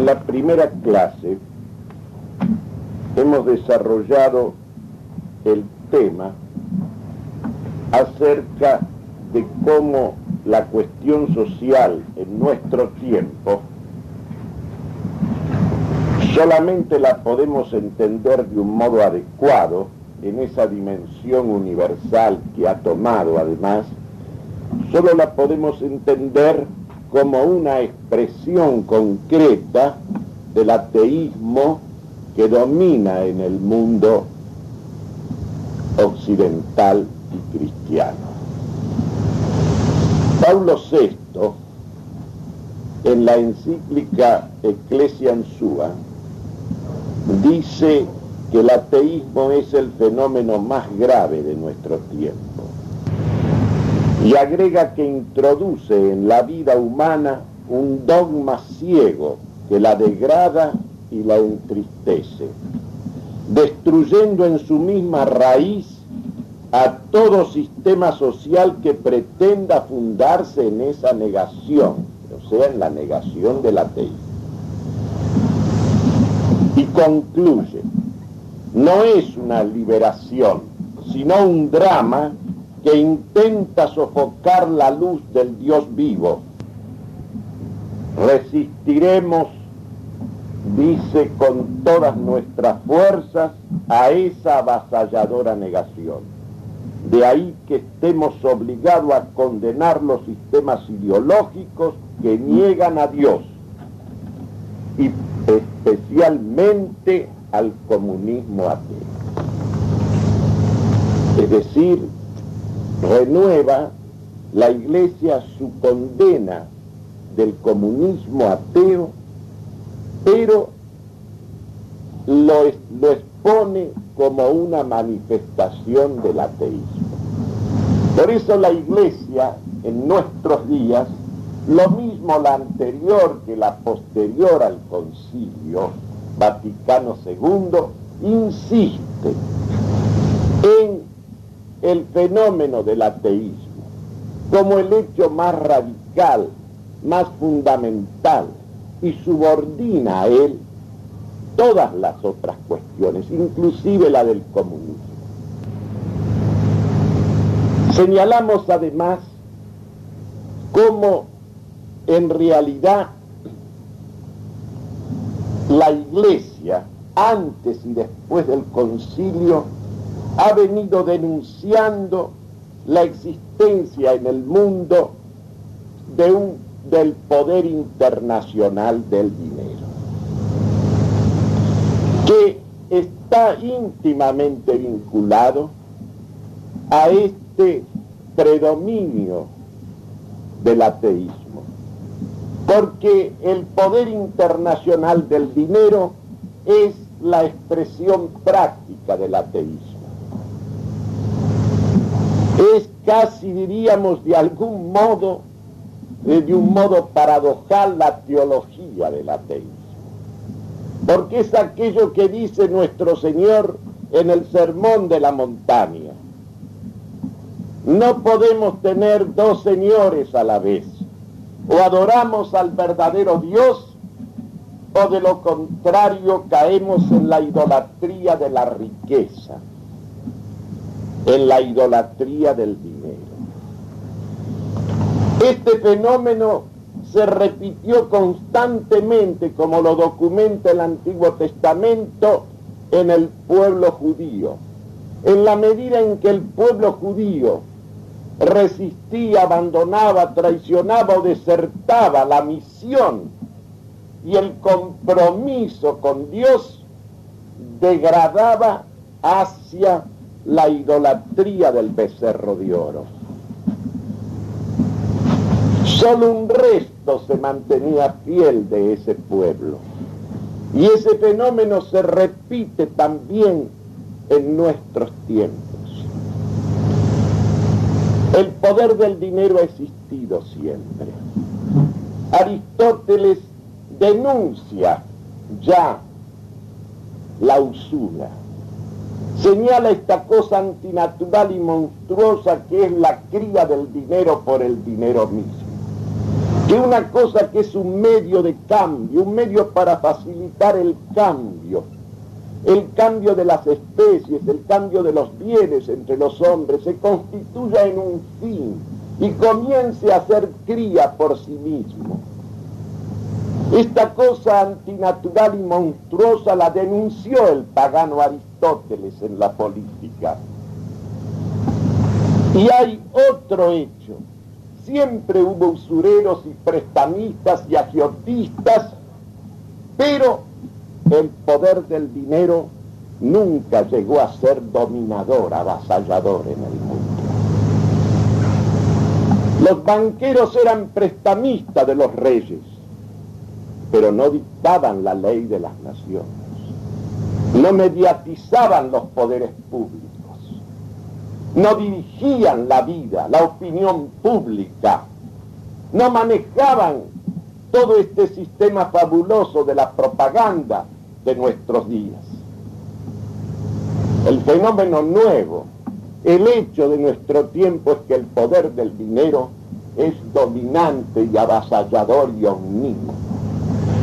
En la primera clase hemos desarrollado el tema acerca de cómo la cuestión social en nuestro tiempo solamente la podemos entender de un modo adecuado en esa dimensión universal que ha tomado además, solo la podemos entender como una expresión concreta del ateísmo que domina en el mundo occidental y cristiano. Paulo VI, en la encíclica Ecclesiam Sua, dice que el ateísmo es el fenómeno más grave de nuestro tiempo y agrega que introduce en la vida humana un dogma ciego que la degrada y la entristece, destruyendo en su misma raíz a todo sistema social que pretenda fundarse en esa negación, o sea, en la negación del ateísmo. Y concluye, no es una liberación, sino un drama que intenta sofocar la luz del Dios vivo. Resistiremos, dice, con todas nuestras fuerzas a esa avasalladora negación. De ahí que estemos obligados a condenar los sistemas ideológicos que niegan a Dios y especialmente al comunismo ateo. Es decir, renueva la iglesia su condena del comunismo ateo, pero lo, expone como una manifestación del ateísmo. Por eso la iglesia en nuestros días, lo mismo la anterior que la posterior al concilio Vaticano II, insiste en el fenómeno del ateísmo como el hecho más radical, más fundamental y subordina a él todas las otras cuestiones, inclusive la del comunismo. Señalamos además cómo en realidad la iglesia, antes y después del concilio, ha venido denunciando la existencia en el mundo de un, del poder internacional del dinero, que está íntimamente vinculado a este predominio del ateísmo, porque el poder internacional del dinero es la expresión práctica del ateísmo es casi, diríamos, de algún modo, de un modo paradojal la teología del ateísmo. Porque es aquello que dice nuestro Señor en el Sermón de la Montaña. No podemos tener dos señores a la vez. O adoramos al verdadero Dios o de lo contrario caemos en la idolatría de la riqueza en la idolatría del dinero. Este fenómeno se repitió constantemente, como lo documenta el Antiguo Testamento, en el pueblo judío. En la medida en que el pueblo judío resistía, abandonaba, traicionaba o desertaba la misión y el compromiso con Dios, degradaba hacia la idolatría del becerro de oro. Solo un resto se mantenía fiel de ese pueblo. Y ese fenómeno se repite también en nuestros tiempos. El poder del dinero ha existido siempre. Aristóteles denuncia ya la usura señala esta cosa antinatural y monstruosa que es la cría del dinero por el dinero mismo, de una cosa que es un medio de cambio, un medio para facilitar el cambio, el cambio de las especies, el cambio de los bienes entre los hombres, se constituya en un fin y comience a ser cría por sí mismo. Esta cosa antinatural y monstruosa la denunció el pagano Aristóteles en la política. Y hay otro hecho. Siempre hubo usureros y prestamistas y agiotistas, pero el poder del dinero nunca llegó a ser dominador, avasallador en el mundo. Los banqueros eran prestamistas de los reyes, pero no dictaban la ley de las naciones, no mediatizaban los poderes públicos, no dirigían la vida, la opinión pública, no manejaban todo este sistema fabuloso de la propaganda de nuestros días. El fenómeno nuevo, el hecho de nuestro tiempo es que el poder del dinero es dominante y avasallador y omnímodo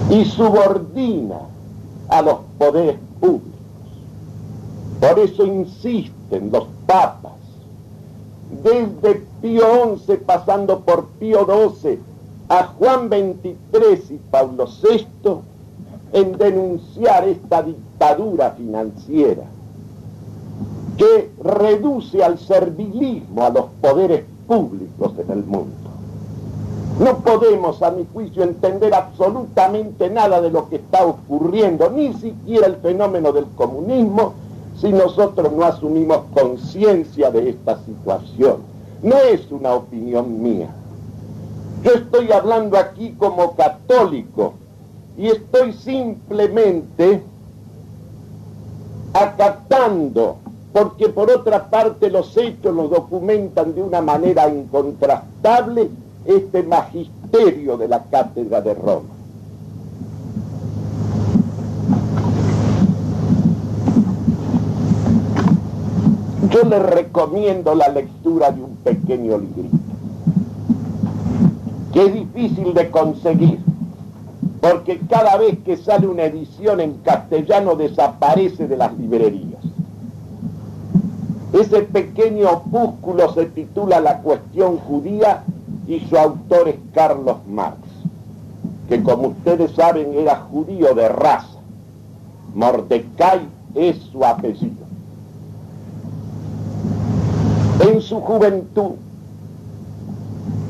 y subordina a los poderes públicos. Por eso insisten los papas, desde Pío XI pasando por Pío XII a Juan XXIII y Pablo VI, en denunciar esta dictadura financiera que reduce al servilismo a los poderes públicos en el mundo. No podemos, a mi juicio, entender absolutamente nada de lo que está ocurriendo, ni siquiera el fenómeno del comunismo, si nosotros no asumimos conciencia de esta situación. No es una opinión mía. Yo estoy hablando aquí como católico, y estoy simplemente acatando, porque por otra parte los hechos los documentan de una manera incontrastable este magisterio de la cátedra de Roma. Yo les recomiendo la lectura de un pequeño librito, que es difícil de conseguir, porque cada vez que sale una edición en castellano desaparece de las librerías. Ese pequeño opúsculo se titula La cuestión judía y su autor es Carlos Marx, que como ustedes saben era judío de raza. Mordecai es su apellido. En su juventud,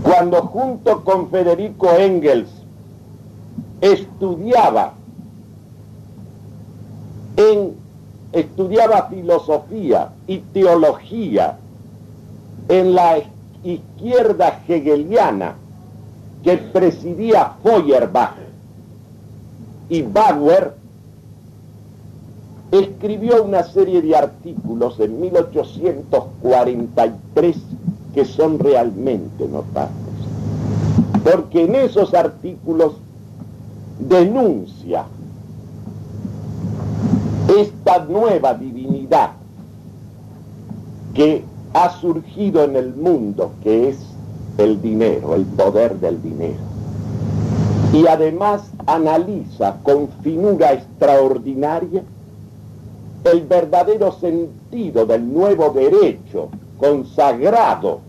cuando junto con Federico Engels estudiaba en estudiaba filosofía y teología en la izquierda hegeliana que presidía Feuerbach y Bauer escribió una serie de artículos en 1843 que son realmente notables. Porque en esos artículos denuncia esta nueva divinidad que ha surgido en el mundo, que es el dinero, el poder del dinero. Y además analiza con finura extraordinaria el verdadero sentido del nuevo derecho consagrado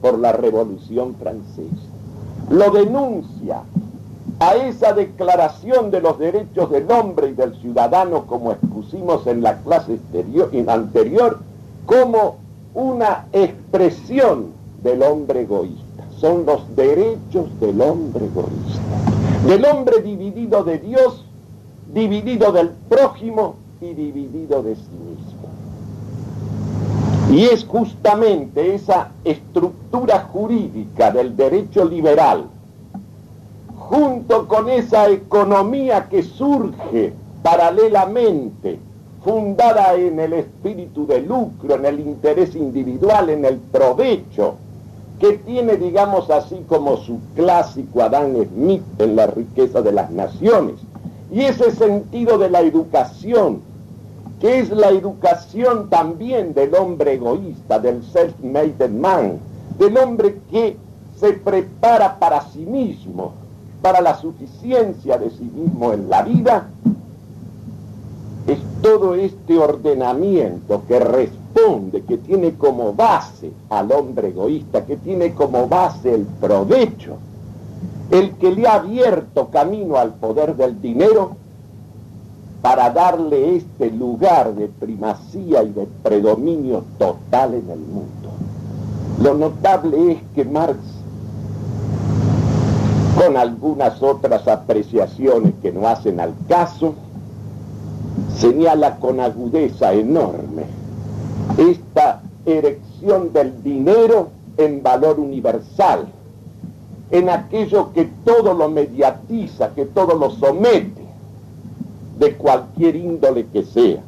por la Revolución Francesa. Lo denuncia a esa declaración de los derechos del hombre y del ciudadano, como expusimos en la clase anterior, como una expresión del hombre egoísta. Son los derechos del hombre egoísta. Del hombre dividido de Dios, dividido del prójimo y dividido de sí mismo. Y es justamente esa estructura jurídica del derecho liberal, junto con esa economía que surge paralelamente fundada en el espíritu de lucro, en el interés individual, en el provecho, que tiene, digamos así, como su clásico Adán Smith en la riqueza de las naciones. Y ese sentido de la educación, que es la educación también del hombre egoísta, del self-made man, del hombre que se prepara para sí mismo, para la suficiencia de sí mismo en la vida, es todo este ordenamiento que responde, que tiene como base al hombre egoísta, que tiene como base el provecho, el que le ha abierto camino al poder del dinero para darle este lugar de primacía y de predominio total en el mundo. Lo notable es que Marx, con algunas otras apreciaciones que no hacen al caso, señala con agudeza enorme esta erección del dinero en valor universal, en aquello que todo lo mediatiza, que todo lo somete, de cualquier índole que sea.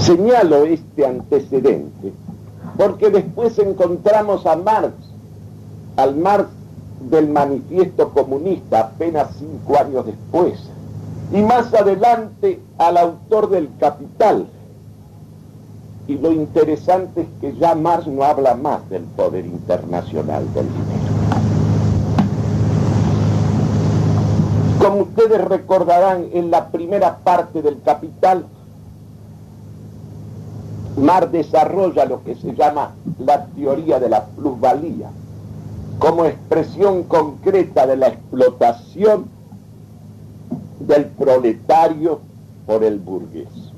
Señalo este antecedente porque después encontramos a Marx, al Marx del manifiesto comunista apenas cinco años después, y más adelante al autor del Capital. Y lo interesante es que ya Marx no habla más del poder internacional del dinero. Como ustedes recordarán, en la primera parte del Capital, Mar desarrolla lo que se llama la teoría de la plusvalía, como expresión concreta de la explotación del proletario por el burgués.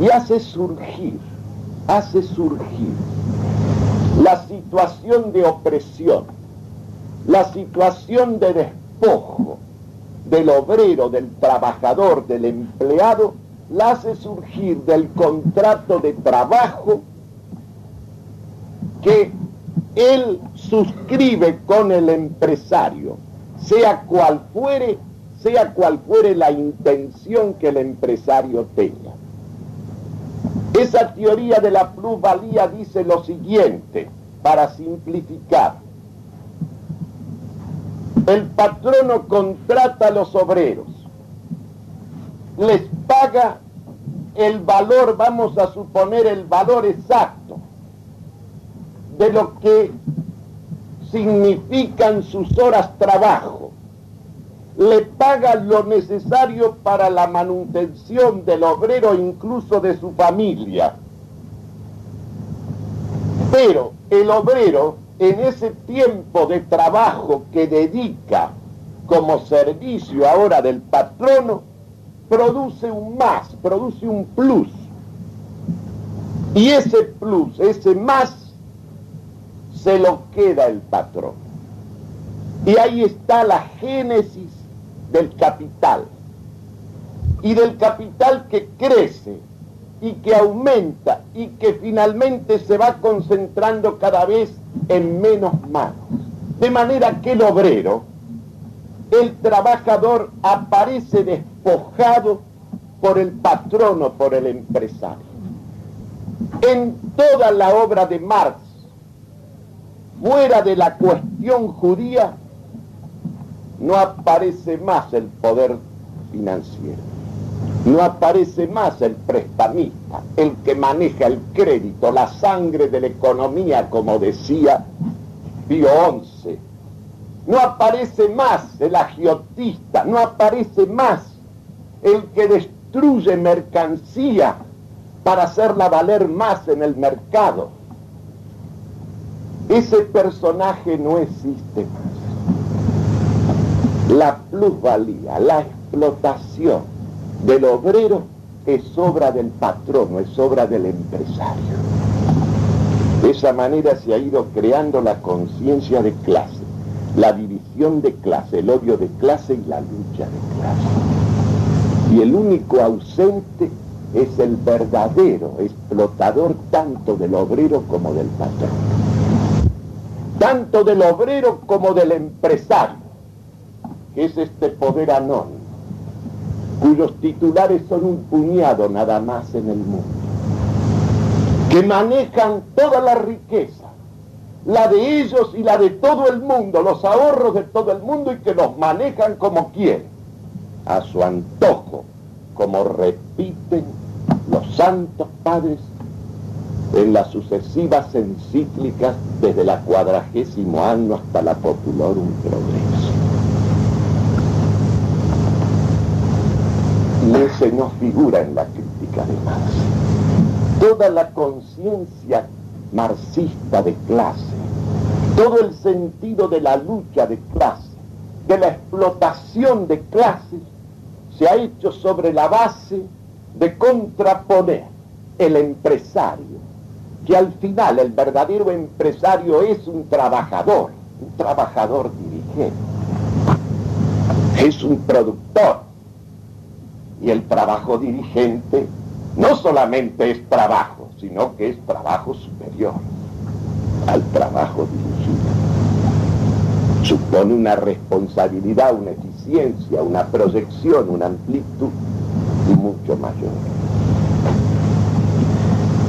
Y hace surgir, hace surgir la situación de opresión, la situación de del obrero, del trabajador, del empleado, la hace surgir del contrato de trabajo que él suscribe con el empresario, sea cual fuere, sea cual fuere la intención que el empresario tenga. Esa teoría de la plusvalía dice lo siguiente, para simplificar. El patrono contrata a los obreros, les paga el valor, vamos a suponer el valor exacto de lo que significan sus horas trabajo. Le paga lo necesario para la manutención del obrero, incluso de su familia. Pero el obrero, en ese tiempo de trabajo que dedica como servicio ahora del patrono, produce un más, produce un plus. Y ese plus, ese más, se lo queda el patrón. Y ahí está la génesis del capital. Y del capital que crece y que aumenta y que finalmente se va concentrando cada vez en menos manos. De manera que el obrero, el trabajador aparece despojado por el patrono, por el empresario. En toda la obra de Marx, fuera de la cuestión judía, no aparece más el poder financiero, no aparece más el prestamista, el que maneja el crédito, la sangre de la economía, como decía Pío XI no aparece más el agiotista, no aparece más el que destruye mercancía para hacerla valer más en el mercado. Ese personaje no existe más. La plusvalía, la explotación del obrero es obra del patrono, es obra del empresario. De esa manera se ha ido creando la conciencia de clase la división de clase, el odio de clase y la lucha de clase. Y el único ausente es el verdadero explotador tanto del obrero como del patrón. Tanto del obrero como del empresario, que es este poder anónimo, cuyos titulares son un puñado nada más en el mundo, que manejan toda la riqueza la de ellos y la de todo el mundo, los ahorros de todo el mundo y que los manejan como quieren, a su antojo, como repiten los santos padres en las sucesivas encíclicas desde la cuadragésimo año hasta la Populorum Progreso. Y no figura en la crítica de Marx. Toda la conciencia marxista de clase, todo el sentido de la lucha de clase, de la explotación de clases, se ha hecho sobre la base de contraponer el empresario, que al final el verdadero empresario es un trabajador, un trabajador dirigente, es un productor. Y el trabajo dirigente no solamente es trabajo, sino que es trabajo superior al trabajo dirigido. Supone una responsabilidad, una eficiencia, una proyección, una amplitud mucho mayor.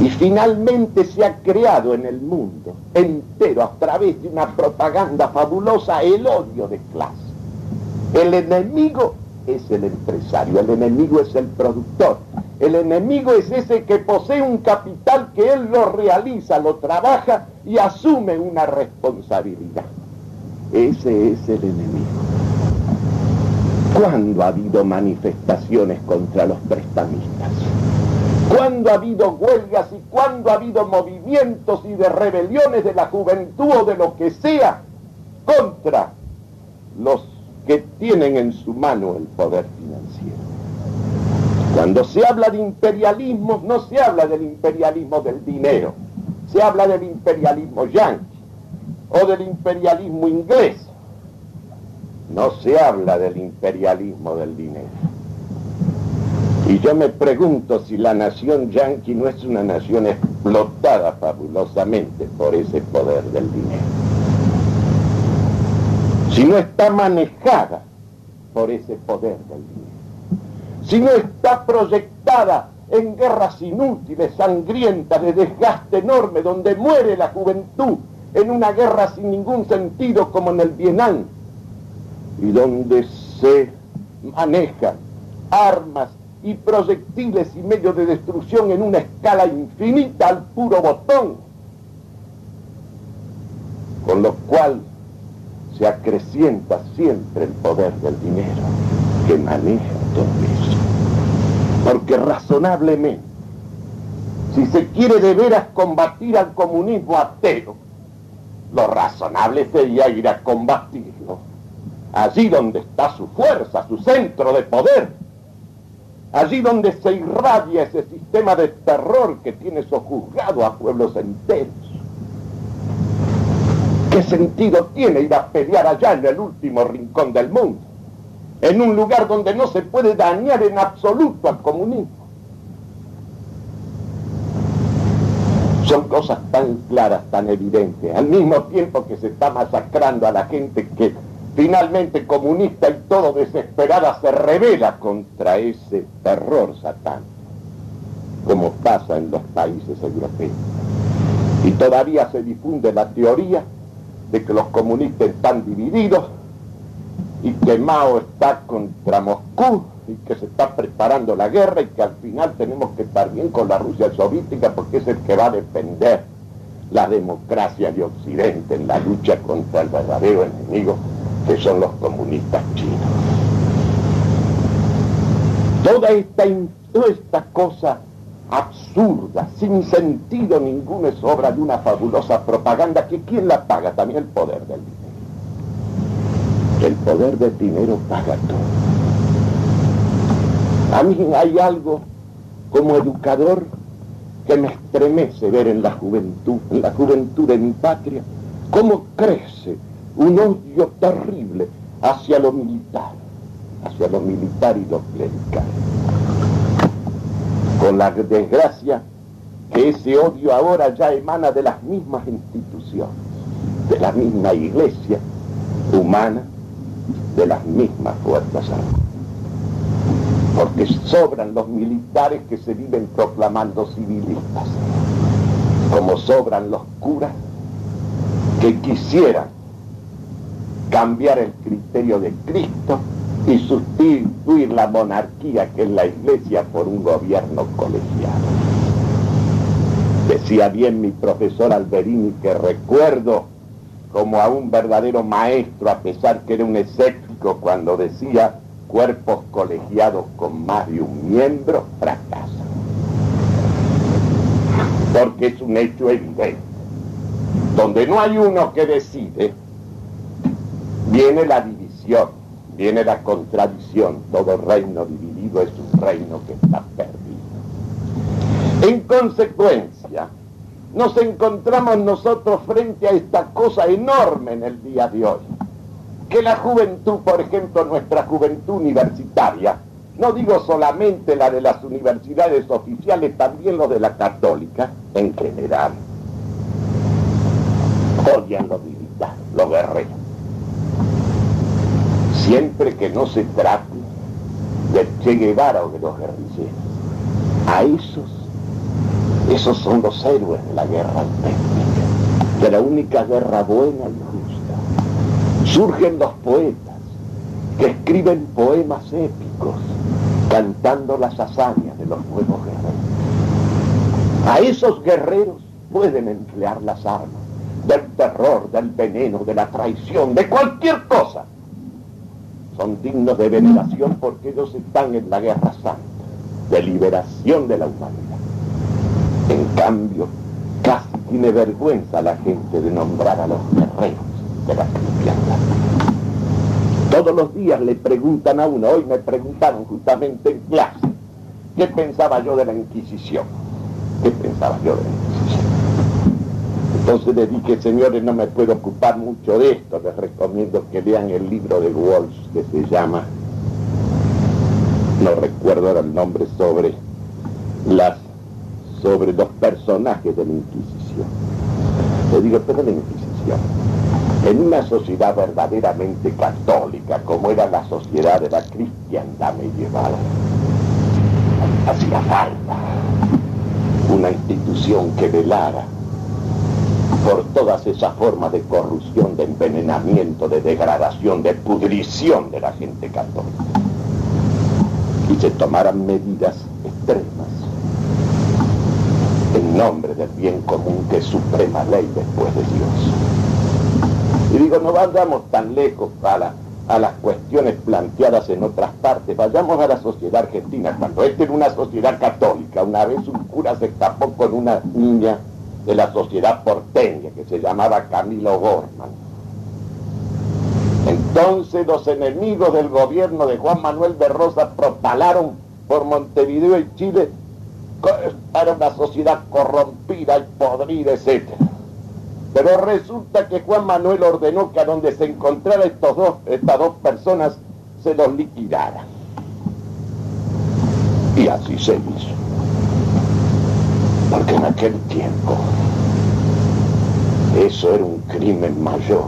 Y finalmente se ha creado en el mundo entero a través de una propaganda fabulosa el odio de clase. El enemigo es el empresario, el enemigo es el productor, el enemigo es ese que posee un capital que él lo realiza, lo trabaja y asume una responsabilidad. Ese es el enemigo. ¿Cuándo ha habido manifestaciones contra los prestamistas? ¿Cuándo ha habido huelgas y cuándo ha habido movimientos y de rebeliones de la juventud o de lo que sea contra los que tienen en su mano el poder financiero? Cuando se habla de imperialismo, no se habla del imperialismo del dinero, se habla del imperialismo yanqui o del imperialismo inglés. No se habla del imperialismo del dinero. Y yo me pregunto si la nación yanqui no es una nación explotada fabulosamente por ese poder del dinero. Si no está manejada por ese poder del dinero. Si no está proyectada en guerras inútiles, sangrientas, de desgaste enorme, donde muere la juventud en una guerra sin ningún sentido como en el Vietnam, y donde se manejan armas y proyectiles y medios de destrucción en una escala infinita al puro botón, con lo cual se acrecienta siempre el poder del dinero que maneja todo eso. Porque razonablemente, si se quiere de veras combatir al comunismo ateo, lo razonable sería ir a combatirlo allí donde está su fuerza, su centro de poder, allí donde se irradia ese sistema de terror que tiene sojuzgado a pueblos enteros. ¿Qué sentido tiene ir a pelear allá en el último rincón del mundo? En un lugar donde no se puede dañar en absoluto al comunismo. Son cosas tan claras, tan evidentes, al mismo tiempo que se está masacrando a la gente que finalmente comunista y todo desesperada se revela contra ese terror satánico, como pasa en los países europeos. Y todavía se difunde la teoría de que los comunistas están divididos y que Mao está contra Moscú y que se está preparando la guerra y que al final tenemos que estar bien con la Rusia soviética porque es el que va a defender la democracia de Occidente en la lucha contra el verdadero enemigo que son los comunistas chinos. Toda esta, cosa absurda, sin sentido ninguno, es obra de una fabulosa propaganda que ¿quién la paga? También el poder del dinero. El poder del dinero paga todo. A mí hay algo como educador que me estremece ver en la juventud, en la juventud de mi patria, cómo crece un odio terrible hacia lo militar, hacia lo militar y lo clerical. Con la desgracia que ese odio ahora ya emana de las mismas instituciones, de la misma iglesia humana, de las mismas fuerzas armadas. Porque sobran los militares que se viven proclamando civilistas, como sobran los curas que quisieran cambiar el criterio de Cristo y sustituir la monarquía que es la iglesia por un gobierno colegiado. Decía bien mi profesor Alberini que recuerdo como a un verdadero maestro, a pesar que era un escéptico, cuando decía cuerpos colegiados con más de un miembro fracasan. Porque es un hecho evidente. Donde no hay uno que decide, viene la división, viene la contradicción. Todo reino dividido es un reino que está perdido. En consecuencia, nos encontramos nosotros frente a esta cosa enorme en el día de hoy. Que la juventud, por ejemplo, nuestra juventud universitaria, no digo solamente la de las universidades oficiales, también lo de la católica en general, odian lo militar, lo guerrero. Siempre que no se trate de Che Guevara o de los guerrilleros, a esos, esos son los héroes de la guerra auténtica, de la única guerra buena y justa. Surgen los poetas que escriben poemas épicos, cantando las hazañas de los nuevos guerreros. A esos guerreros pueden emplear las armas del terror, del veneno, de la traición, de cualquier cosa. Son dignos de veneración porque ellos están en la guerra santa, de liberación de la humanidad. En cambio, casi tiene vergüenza la gente de nombrar a los guerreros de la cristiandad. Todos los días le preguntan a uno, hoy me preguntaron justamente en clase, ¿qué pensaba yo de la Inquisición? ¿Qué pensaba yo de la Inquisición? Entonces le dije, señores, no me puedo ocupar mucho de esto, les recomiendo que lean el libro de Walsh que se llama, no recuerdo el nombre, sobre las sobre los personajes de la Inquisición. Le digo, pero la Inquisición, en una sociedad verdaderamente católica, como era la sociedad de la cristiandad medieval, hacía falta una institución que velara por todas esas formas de corrupción, de envenenamiento, de degradación, de pudrición de la gente católica. Y se tomaran medidas extremas en nombre del bien común que es suprema ley después de Dios. Y digo, no vayamos tan lejos a las cuestiones planteadas en otras partes. Vayamos a la sociedad argentina. Cuando esta era una sociedad católica, una vez un cura se escapó con una niña de la sociedad porteña que se llamaba Camilo Gorman. Entonces los enemigos del gobierno de Juan Manuel de Rosa propalaron por Montevideo y Chile para una sociedad corrompida y podrida, etc. Pero resulta que Juan Manuel ordenó que a donde se dos, estas dos personas se los liquidaran. Y así se hizo porque en aquel tiempo eso era un crimen mayor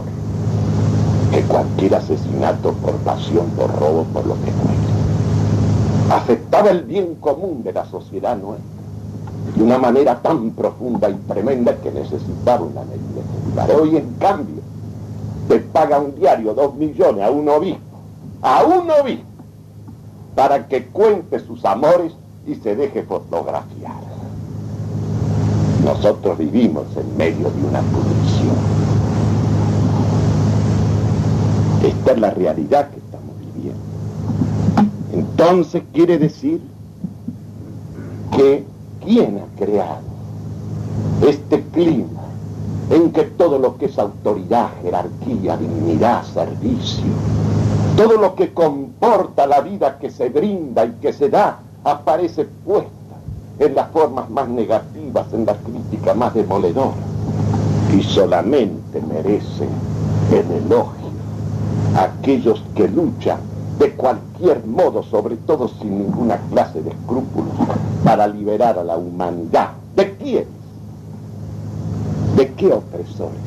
que cualquier asesinato por pasión, por robo, por lo que fuera. Afectaba el bien común de la sociedad nuestra de una manera tan profunda y tremenda que necesitaba una medida Hoy, en cambio, te paga un diario dos millones a un obispo, a un obispo, para que cuente sus amores y se deje fotografiar. Nosotros vivimos en medio de una pudrición. Esta es la realidad que estamos viviendo. Entonces quiere decir que ¿quién ha creado este clima en que todo lo que es autoridad, jerarquía, dignidad, servicio, todo lo que comporta la vida que se brinda y que se da, aparece puesto en las formas más negativas, en la crítica más demoledora, y solamente merecen el elogio aquellos que luchan de cualquier modo, sobre todo sin ninguna clase de escrúpulos, para liberar a la humanidad. ¿De quién? ¿De qué opresores?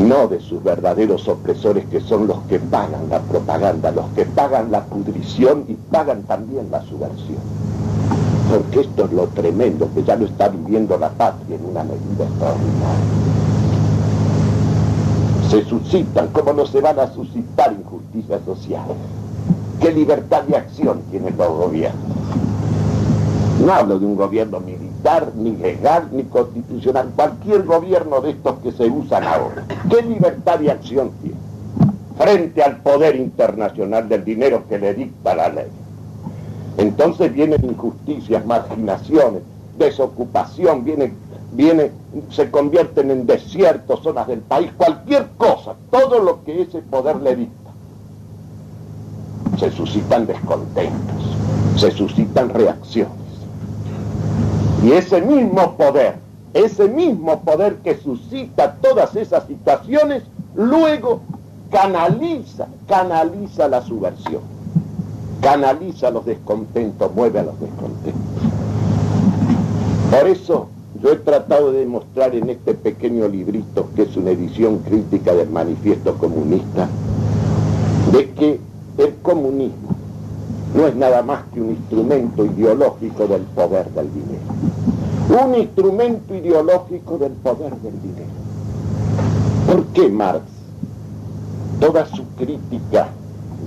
No de sus verdaderos opresores que son los que pagan la propaganda, los que pagan la pudrición y pagan también la subversión porque esto es lo tremendo que ya lo está viviendo la patria en una medida extraordinaria. Se suscitan, ¿cómo no se van a suscitar injusticias sociales? ¿Qué libertad de acción tienen los gobiernos? No hablo de un gobierno militar ni legal, ni constitucional. Cualquier gobierno de estos que se usan ahora. ¿Qué libertad de acción tiene? Frente al poder internacional del dinero que le dicta la ley. Entonces vienen injusticias, marginaciones, desocupación, viene, viene, se convierten en desiertos, zonas del país, cualquier cosa, todo lo que ese poder le dicta. Se suscitan descontentos, se suscitan reacciones. Y ese mismo poder, ese mismo poder que suscita todas esas situaciones, luego canaliza, canaliza la subversión, canaliza los descontentos, mueve a los descontentos. Por eso yo he tratado de demostrar en este pequeño librito, que es una edición crítica del manifiesto comunista, de que el comunismo no es nada más que un instrumento ideológico del poder del dinero. Un instrumento ideológico del poder del dinero. ¿Por qué Marx, toda su crítica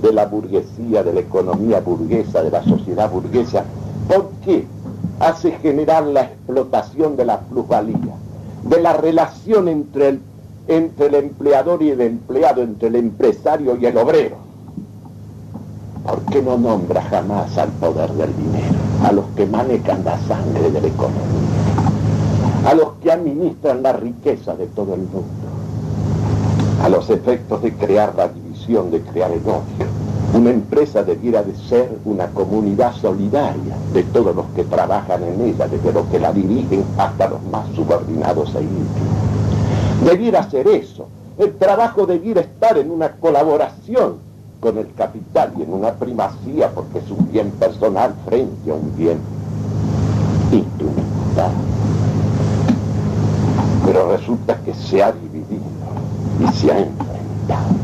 de la burguesía, de la economía burguesa, de la sociedad burguesa, ¿por qué hace generar la explotación de la plusvalía, de la relación entre el, entre el empleador y el empleado, entre el empresario y el obrero? ¿Por qué no nombra jamás al poder del dinero, a los que manejan la sangre de la economía, a los que administran la riqueza de todo el mundo, a los efectos de crear la división, de crear el odio? Una empresa debiera de ser una comunidad solidaria de todos los que trabajan en ella, desde los que la dirigen hasta los más subordinados e íntimos. Debiera ser eso. El trabajo debiera estar en una colaboración con el capital y en una primacía porque es un bien personal frente a un bien instrumental. Pero resulta que se ha dividido y se ha enfrentado.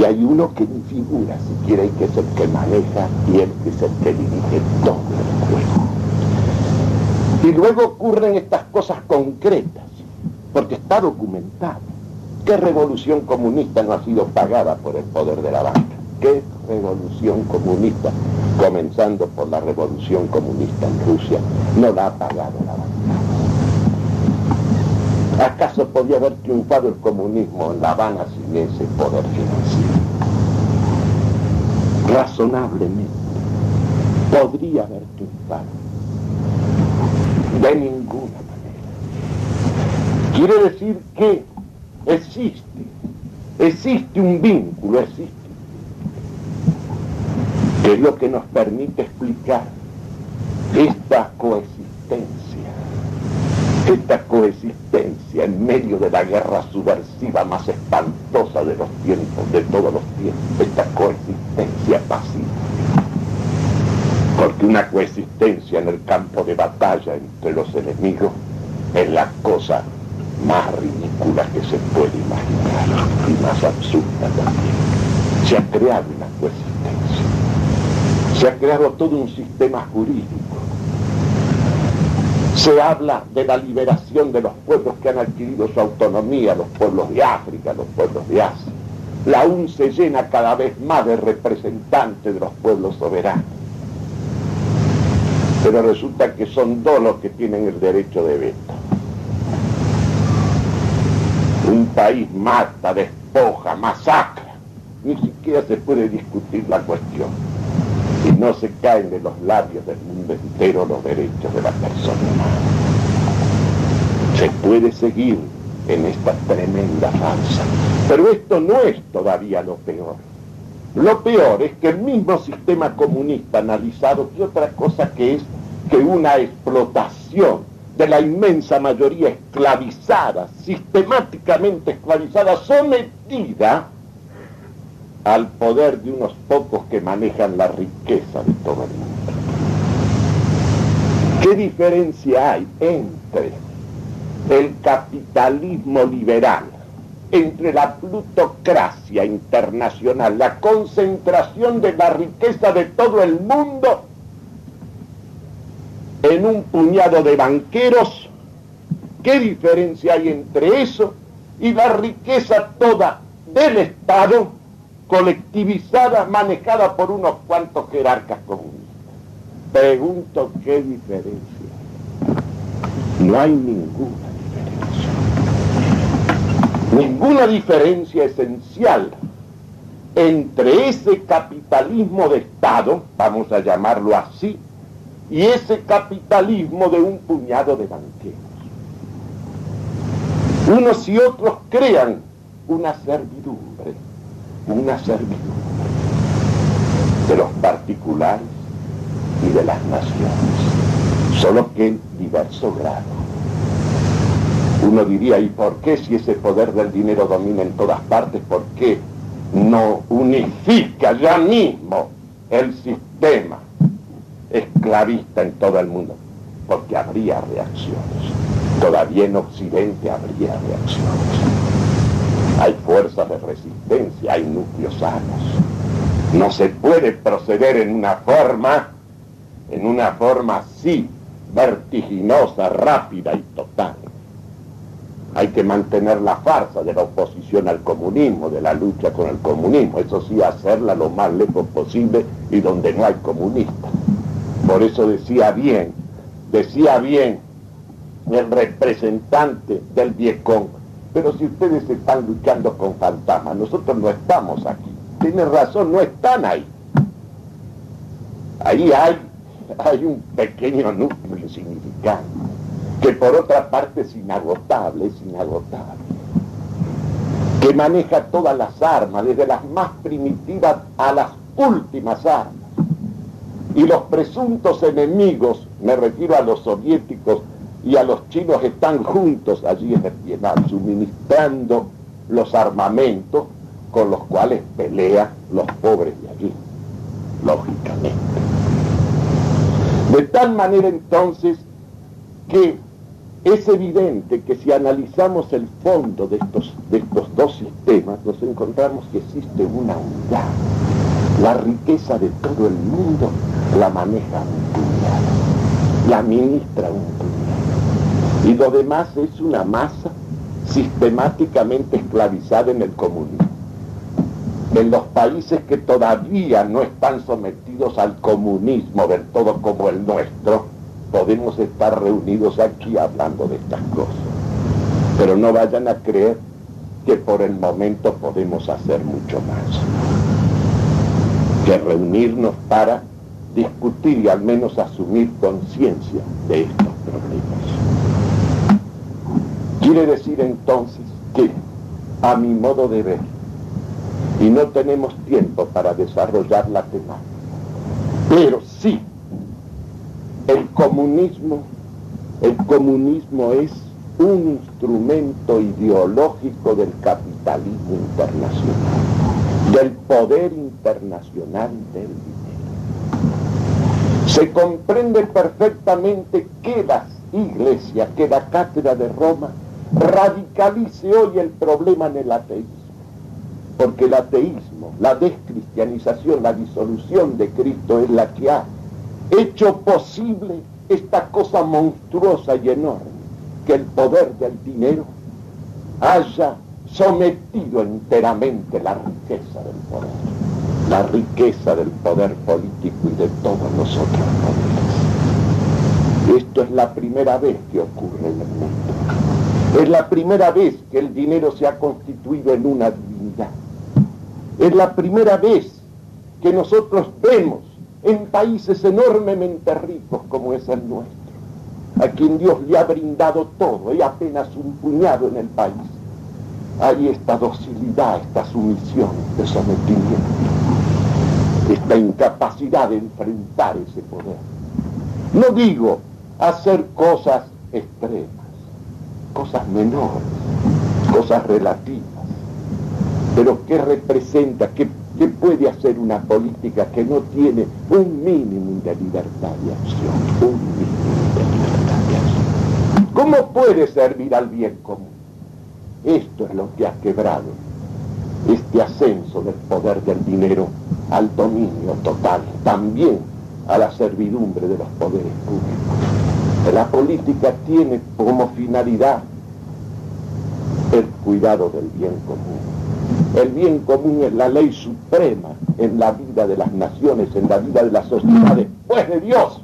Y hay uno que ni figura siquiera y que es el que maneja y el que es el que dirige todo el juego. Y luego ocurren estas cosas concretas, porque está documentado. ¿Qué revolución comunista no ha sido pagada por el poder de la banca? ¿Qué revolución comunista, comenzando por la revolución comunista en Rusia, no la ha pagado la banca? ¿Acaso podía haber triunfado el comunismo en La Habana sin ese poder financiero? Razonablemente, podría haber triunfado. De ninguna manera. Quiere decir que existe, existe un vínculo, existe, que es lo que nos permite explicar esta coexistencia, esta coexistencia en medio de la guerra subversiva más espantosa de los tiempos, de todos los tiempos, esta coexistencia pacífica. Porque una coexistencia en el campo de batalla entre los enemigos es la cosa más ridícula que se puede imaginar y más absurda también. Se ha creado una coexistencia, se ha creado todo un sistema jurídico. Se habla de la liberación de los pueblos que han adquirido su autonomía, los pueblos de África, los pueblos de Asia. La UN se llena cada vez más de representantes de los pueblos soberanos. Pero resulta que son dos los que tienen el derecho de veto un país mata, despoja, masacra, ni siquiera se puede discutir la cuestión. Y no se caen de los labios del mundo entero los derechos de la persona humana. Se puede seguir en esta tremenda falsa. Pero esto no es todavía lo peor. Lo peor es que el mismo sistema comunista analizado, que otra cosa que es que una explotación de la inmensa mayoría esclavizada, sistemáticamente esclavizada, sometida al poder de unos pocos que manejan la riqueza de todo el mundo. ¿Qué diferencia hay entre el capitalismo liberal, entre la plutocracia internacional, la concentración de la riqueza de todo el mundo en un puñado de banqueros, ¿qué diferencia hay entre eso y la riqueza toda del Estado, colectivizada, manejada por unos cuantos jerarcas comunistas? Pregunto qué diferencia. No hay ninguna diferencia. Ninguna diferencia esencial entre ese capitalismo de Estado, vamos a llamarlo así, y ese capitalismo de un puñado de banqueros. Unos y otros crean una servidumbre, una servidumbre de los particulares y de las naciones, solo que en diverso grado. Uno diría, ¿y por qué si ese poder del dinero domina en todas partes, por qué no unifica ya mismo el sistema esclavista en todo el mundo? Porque habría reacciones. Todavía en Occidente habría reacciones. De resistencia, hay núcleos sanos. No se puede proceder en una forma, en una forma así, vertiginosa, rápida y total. Hay que mantener la farsa de la oposición al comunismo, de la lucha con el comunismo. Eso sí, hacerla lo más lejos posible y donde no hay comunistas. Por eso decía bien, decía bien el representante del Viecón, pero si ustedes están luchando con fantasmas, nosotros no estamos aquí. Tienen razón, no están ahí. Ahí hay, hay un pequeño núcleo insignificante, que por otra parte es inagotable, es inagotable, que maneja todas las armas, desde las más primitivas a las últimas armas. Y los presuntos enemigos, me refiero a los soviéticos y a los chinos, están juntos allí en el Vietnam, suministrando los armamentos con los cuales pelean los pobres de allí, lógicamente. De tal manera entonces que es evidente que si analizamos el fondo de estos, de estos dos sistemas, nos encontramos que existe una unidad. La riqueza de todo el mundo la maneja un puñado, la administra un puñado. Y lo demás es una masa sistemáticamente esclavizada en el comunismo en los países que todavía no están sometidos al comunismo del todo como el nuestro, podemos estar reunidos aquí hablando de estas cosas. Pero no vayan a creer que por el momento podemos hacer mucho más que reunirnos para discutir y al menos asumir conciencia de estos problemas. Quiere decir entonces que, a mi modo de ver, y no tenemos tiempo para desarrollar la temática. Pero sí, el comunismo, el comunismo es un instrumento ideológico del capitalismo internacional, del poder internacional del dinero. Se comprende perfectamente que las iglesias, que la cátedra de Roma radicalice hoy el problema en el ateísmo porque el ateísmo, la descristianización, la disolución de Cristo es la que ha hecho posible esta cosa monstruosa y enorme, que el poder del dinero haya sometido enteramente la riqueza del poder, la riqueza del poder político y de todos nosotros poderes. Esto es la primera vez que ocurre en el mundo. Es la primera vez que el dinero se ha constituido en una divinidad es la primera vez que nosotros vemos en países enormemente ricos como es el nuestro, a quien Dios le ha brindado todo y apenas un puñado en el país. Hay esta docilidad, esta sumisión, este sometimiento, esta incapacidad de enfrentar ese poder. No digo hacer cosas extremas, cosas menores, cosas relativas pero ¿qué representa? ¿Qué, puede hacer una política que no tiene un mínimo de libertad de acción? Un mínimo de libertad de acción. ¿Cómo puede servir al bien común? Esto es lo que ha quebrado este ascenso del poder del dinero al dominio total, también a la servidumbre de los poderes públicos. La política tiene como finalidad el cuidado del bien común el bien común es la ley suprema en la vida de las naciones, en la vida de las sociedades, pues de Dios.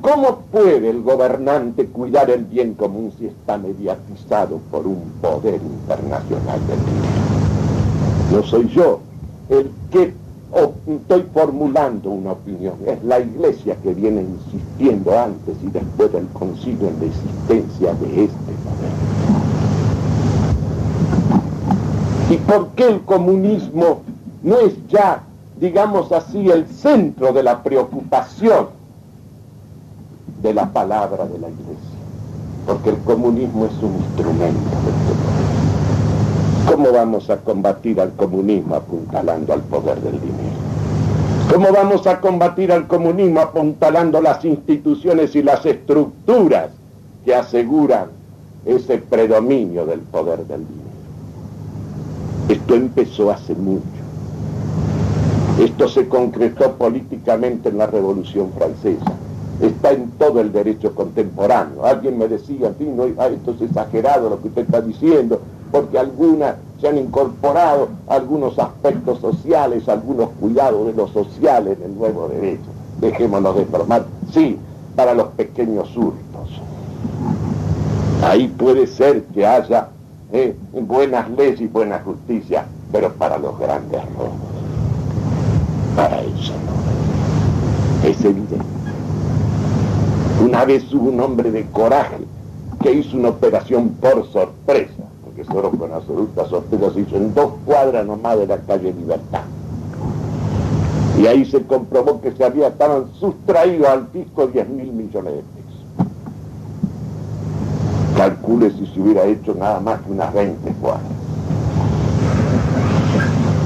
¿Cómo puede el gobernante cuidar el bien común si está mediatizado por un poder internacional del dinero? No soy yo el que estoy formulando una opinión, es la iglesia que viene insistiendo antes y después del concilio en la existencia de este poder. ¿Y por qué el comunismo no es ya, digamos así, el centro de la preocupación de la palabra de la iglesia, porque el comunismo es un instrumento de este. ¿Cómo vamos a combatir al comunismo apuntalando al poder del dinero? ¿Cómo vamos a combatir al comunismo apuntalando las instituciones y las estructuras que aseguran ese predominio del poder del dinero? Esto empezó hace mucho. Esto se concretó políticamente en la Revolución Francesa está en todo el derecho contemporáneo. Alguien me decía, en fin, no, ah, esto es exagerado lo que usted está diciendo, porque algunas se han incorporado algunos aspectos sociales, algunos cuidados de lo social en el nuevo derecho. Dejémonos de formar. Sí, para los pequeños hurtos. Ahí puede ser que haya eh, buenas leyes y buena justicia, pero para los grandes robos, para eso no. Es evidente. Una vez hubo un hombre de coraje que hizo una operación por sorpresa, porque solo con absoluta sorpresa se hizo en dos cuadras nomás de la calle Libertad. Y ahí se comprobó que se había, estaban sustraídos al fisco 10 mil millones de pesos. Calcule si se hubiera hecho nada más que unas 20 cuadras.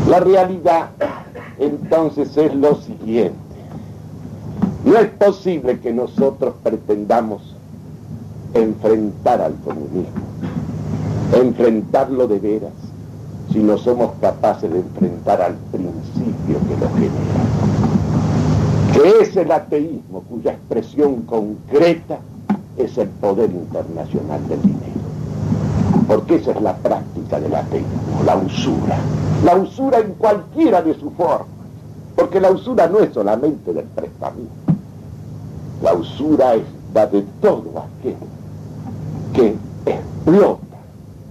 La realidad entonces es lo siguiente. No es posible que nosotros pretendamos enfrentar al comunismo, enfrentarlo de veras, si no somos capaces de enfrentar al principio que lo genera, que es el ateísmo, cuya expresión concreta es el poder internacional del dinero. Porque esa es la práctica del ateísmo, la usura. La usura en cualquiera de sus formas. Porque la usura no es solamente del prestamista la usura es la de todo aquel que explota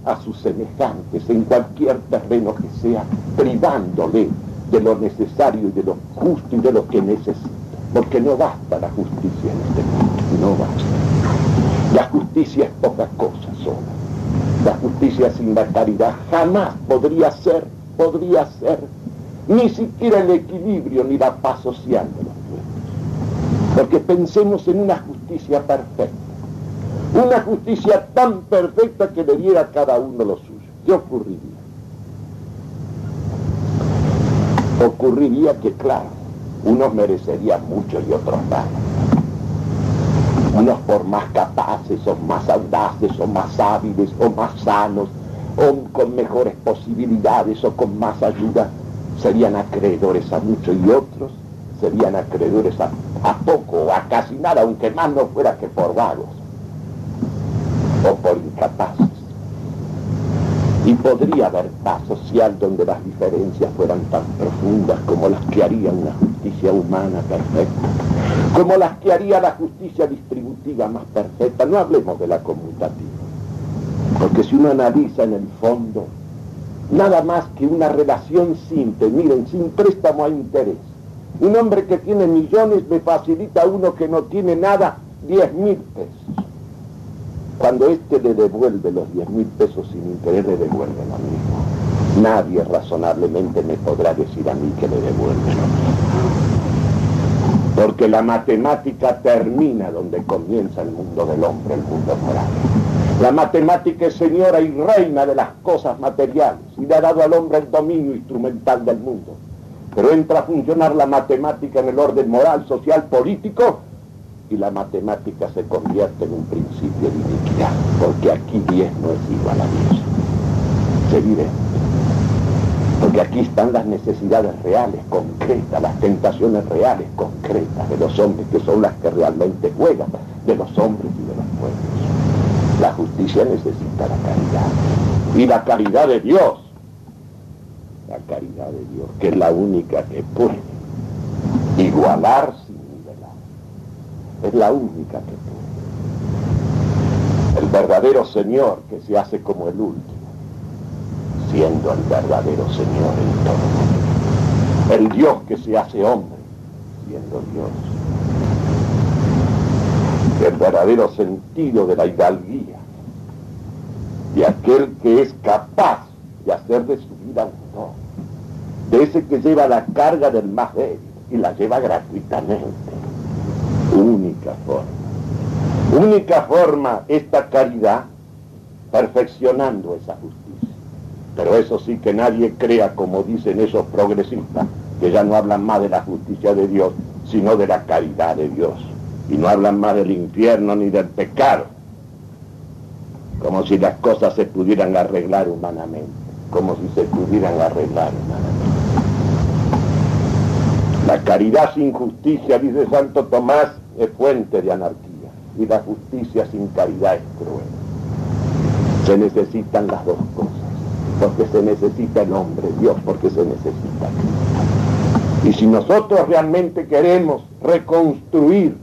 a sus semejantes en cualquier terreno que sea, privándole de lo necesario y de lo justo y de lo que necesita. Porque no basta la justicia en este mundo, no basta. La justicia es poca cosa sola. La justicia sin la caridad jamás podría ser, podría ser, ni siquiera el equilibrio ni la paz social de los porque pensemos en una justicia perfecta. Una justicia tan perfecta que le diera a cada uno lo suyo. ¿Qué ocurriría? Ocurriría que, claro, unos merecerían mucho y otros más. Unos por más capaces, o más audaces, o más hábiles, o más sanos, o con mejores posibilidades, o con más ayuda, serían acreedores a mucho y otros serían acreedores a, poco o a casi nada, aunque más no fuera que por vagos o por incapaces. Y podría haber paz social donde las diferencias fueran tan profundas como las que haría una justicia humana perfecta, como las que haría la justicia distributiva más perfecta. No hablemos de la conmutativa, porque si uno analiza en el fondo, nada más que una relación simple, miren, sin préstamo a interés, un hombre que tiene millones me facilita a uno que no tiene nada 10 mil pesos. Cuando éste le devuelve los 10 mil pesos sin interés, le devuelve lo mismo. Nadie razonablemente me podrá decir a mí que le devuelve lo mismo. Porque la matemática termina donde comienza el mundo del hombre, el mundo moral. La matemática es señora y reina de las cosas materiales y le ha dado al hombre el dominio instrumental del mundo pero entra a funcionar la matemática en el orden moral, social, político, y la matemática se convierte en un principio de iniquidad, porque aquí 10 no es igual a 10. Se vive. Porque aquí están las necesidades reales, concretas, las tentaciones reales, concretas de los hombres, que son las que realmente juegan, de los hombres y de los pueblos. La justicia necesita la caridad. Y la caridad de Dios la caridad de Dios, que es la única que puede igualar sin nivelar. Es la única que tuvo. El verdadero Señor que se hace como el último, siendo el verdadero Señor en todo El Dios que se hace hombre, siendo Dios. El verdadero sentido de la hidalguía, de aquel que es capaz de hacer de su vida un don, de ese que lleva la carga del más débil y la lleva gratuitamente. Única forma única forma esta caridad perfeccionando esa justicia. Pero eso sí que nadie crea, como dicen esos progresistas, que ya no hablan más de la justicia de Dios, sino de la caridad de Dios. Y no hablan más del infierno ni del pecado. Como si las cosas se pudieran arreglar humanamente. Como si se pudieran arreglar humanamente. La caridad sin justicia, dice Santo Tomás, es fuente de anarquía y la justicia sin caridad es cruel. Se necesitan las dos cosas, porque se necesita el hombre, Dios, porque se necesita. Y si nosotros realmente queremos reconstruir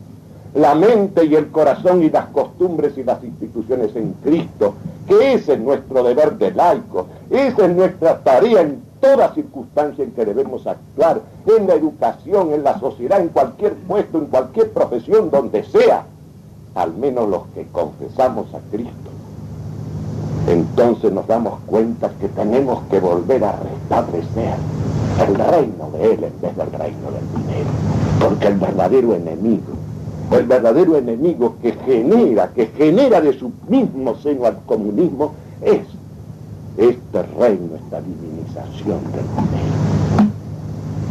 la mente y el corazón y las costumbres y las instituciones en Cristo, que ese es nuestro deber de laico, esa es nuestra tarea en toda circunstancia en que debemos actuar, en la educación, en la sociedad, en cualquier puesto, en cualquier profesión, donde sea, al menos los que confesamos a Cristo, entonces nos damos cuenta que tenemos que volver a restablecer el reino de Él en vez del reino del dinero. Porque el verdadero enemigo, el verdadero enemigo que genera, que genera de su mismo seno al comunismo, es este reino, esta divinización del dinero.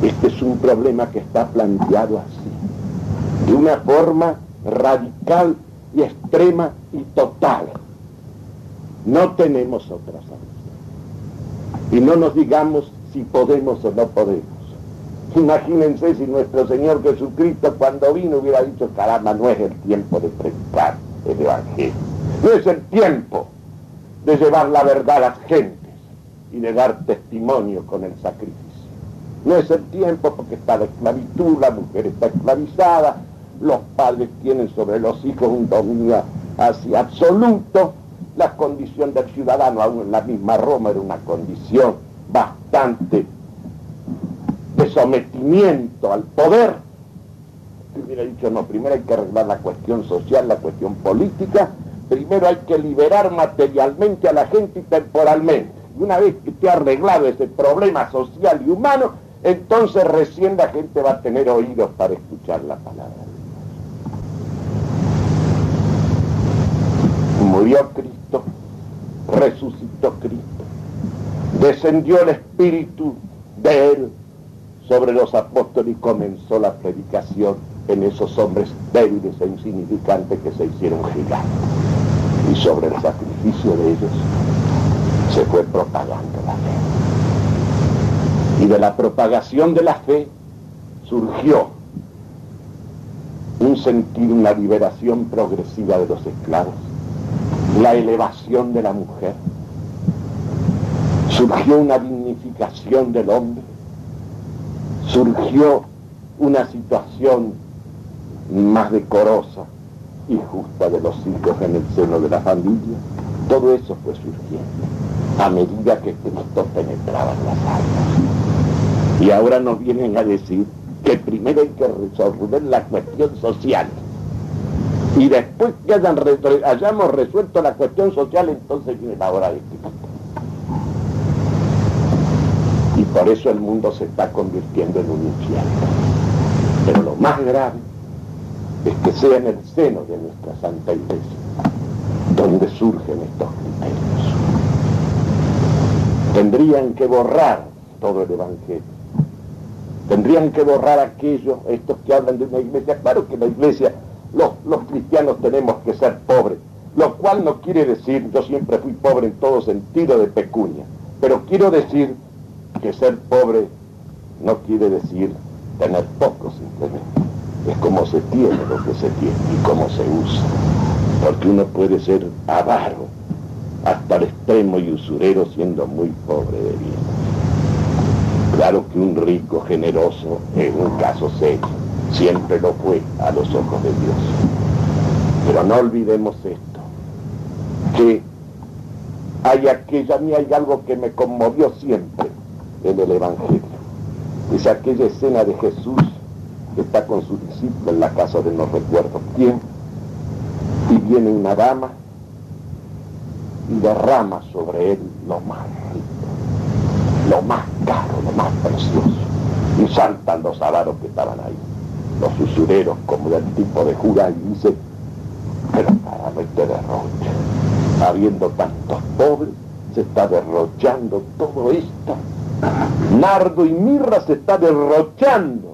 Este es un problema que está planteado así, de una forma radical y extrema y total. No tenemos otra salida. Y no nos digamos si podemos o no podemos. Imagínense si nuestro Señor Jesucristo cuando vino hubiera dicho, caramba, no es el tiempo de predicar el Evangelio. No es el tiempo de llevar la verdad a las gentes y de dar testimonio con el sacrificio. No es el tiempo porque está la esclavitud, la mujer está esclavizada, los padres tienen sobre los hijos un dominio así absoluto, la condición del ciudadano, aún en la misma Roma, era una condición bastante de sometimiento al poder. hubiera dicho, no, primero hay que arreglar la cuestión social, la cuestión política, primero hay que liberar materialmente a la gente y temporalmente. Y una vez que esté arreglado ese problema social y humano, entonces recién la gente va a tener oídos para escuchar la palabra. murió Cristo, resucitó Cristo, descendió el Espíritu de Él sobre los apóstoles y comenzó la predicación en esos hombres débiles e insignificantes que se hicieron gigantes. Y sobre el sacrificio de ellos se fue propagando la fe. Y de la propagación de la fe surgió un sentido, una liberación progresiva de los esclavos. La elevación de la mujer, surgió una dignificación del hombre, surgió una situación más decorosa y justa de los hijos en el seno de la familia. Todo eso fue surgiendo a medida que Cristo penetraba en las almas. Y ahora nos vienen a decir que primero hay que resolver la cuestión social y después que hayamos resuelto la cuestión social, entonces viene la hora de Cristo. Y por eso el mundo se está convirtiendo en un infierno. Pero lo más grave es que sea en el seno de nuestra Santa Iglesia donde surgen estos criterios. Tendrían que borrar todo el Evangelio. Tendrían que borrar aquellos, estos que hablan de una iglesia. Claro que la iglesia los, cristianos tenemos que ser pobres, lo cual no quiere decir, yo siempre fui pobre en todo sentido de pecunia, pero quiero decir que ser pobre no quiere decir tener poco simplemente. Es como se tiene lo que se tiene y cómo se usa. Porque uno puede ser avaro hasta el extremo y usurero siendo muy pobre de bien. Claro que un rico generoso es un caso serio siempre lo fue a los ojos de Dios. Pero no olvidemos esto, que hay aquella, a mí hay algo que me conmovió siempre en el Evangelio. Es aquella escena de Jesús está con su discípulo en la casa de no recuerdo quién, y viene una dama y derrama sobre él lo más rico, lo más caro, lo más precioso. Y saltan los avaros que estaban ahí, los usureros como del tipo de Judá, y dice, pero para este derroche, habiendo tantos pobres, se está derrochando todo esto. Nardo y mirra se está derrochando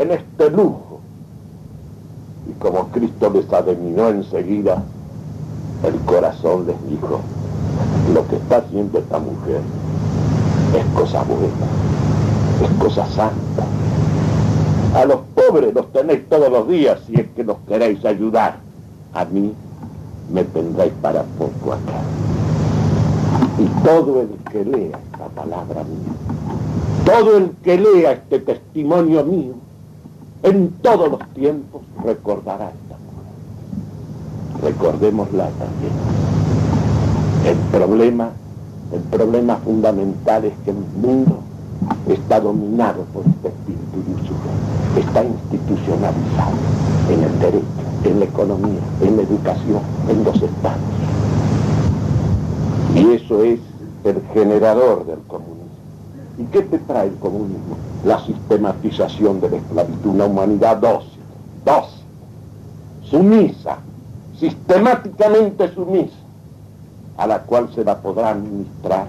en este lujo. Y como Cristo les adivinó enseguida, el corazón les dijo, lo que está haciendo esta mujer es cosa buena, es cosa santa. A los pobres los tenéis todos los días si es que los queréis ayudar. A mí me tendréis para poco acá. Y todo el que lea esta palabra mía, todo el que lea este testimonio mío, en todos los tiempos recordará esta mujer. Recordémosla también. El problema, el problema fundamental es que el mundo está dominado por este espíritu está institucionalizado en el derecho, en la economía, en la educación, en los estados. Y eso es el generador del comunismo. ¿Y qué te trae el comunismo? La sistematización de la esclavitud, una humanidad dócil, dócil, sumisa, sistemáticamente sumisa, a la cual se la podrá administrar,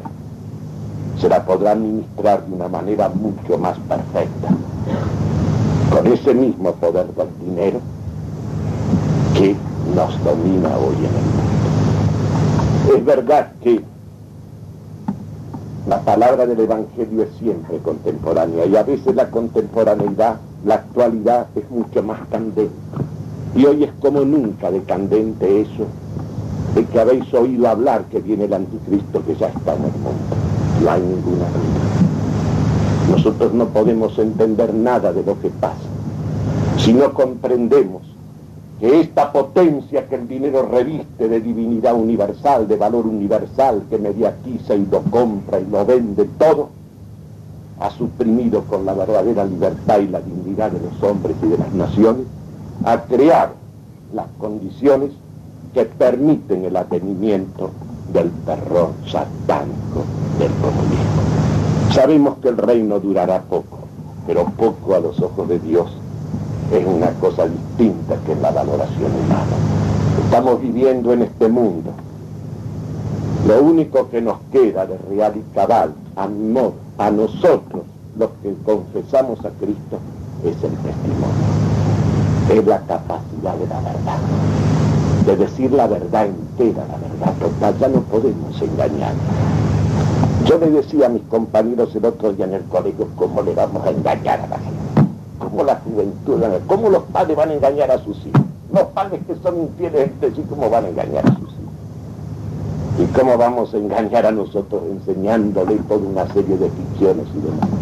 se la podrá administrar de una manera mucho más perfecta, con ese mismo poder del dinero que nos domina hoy en el mundo. Es verdad que la palabra del Evangelio es siempre contemporánea y a veces la contemporaneidad, la actualidad es mucho más candente. Y hoy es como nunca de candente eso de que habéis oído hablar que viene el anticristo que ya está en el mundo. No hay ninguna duda. Nosotros no podemos entender nada de lo que pasa si no comprendemos que esta potencia que el dinero reviste de divinidad universal, de valor universal, que mediatiza y lo compra y lo vende todo, ha suprimido con la verdadera libertad y la dignidad de los hombres y de las naciones, ha creado las condiciones que permiten el atenimiento del terror satánico del comunismo. Sabemos que el reino durará poco, pero poco a los ojos de Dios es una cosa distinta que la valoración humana. Estamos viviendo en este mundo. Lo único que nos queda de real y cabal, a a nosotros, los que confesamos a Cristo, es el testimonio. Es la capacidad de la verdad. De decir la verdad entera, la verdad total. Ya no podemos engañar. Yo le decía a mis compañeros el otro día en el colegio cómo le vamos a engañar a la gente cómo la juventud, cómo los padres van a engañar a sus hijos. Los padres que son infieles entre sí, cómo van a engañar a sus hijos. Y cómo vamos a engañar a nosotros enseñándole toda una serie de ficciones y de mentiras.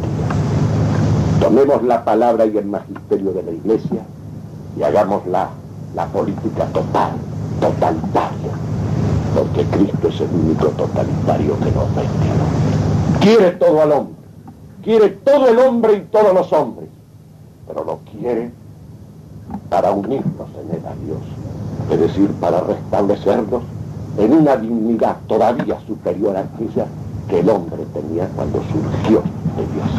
Tomemos la palabra y el magisterio de la iglesia y hagamos la, política total, totalitaria, porque Cristo es el único totalitario que nos vende. Quiere todo al hombre, quiere todo el hombre y todos los hombres pero lo quiere para unirnos en él a Dios, es decir, para restablecernos en una dignidad todavía superior a aquella que el hombre tenía cuando surgió de Dios.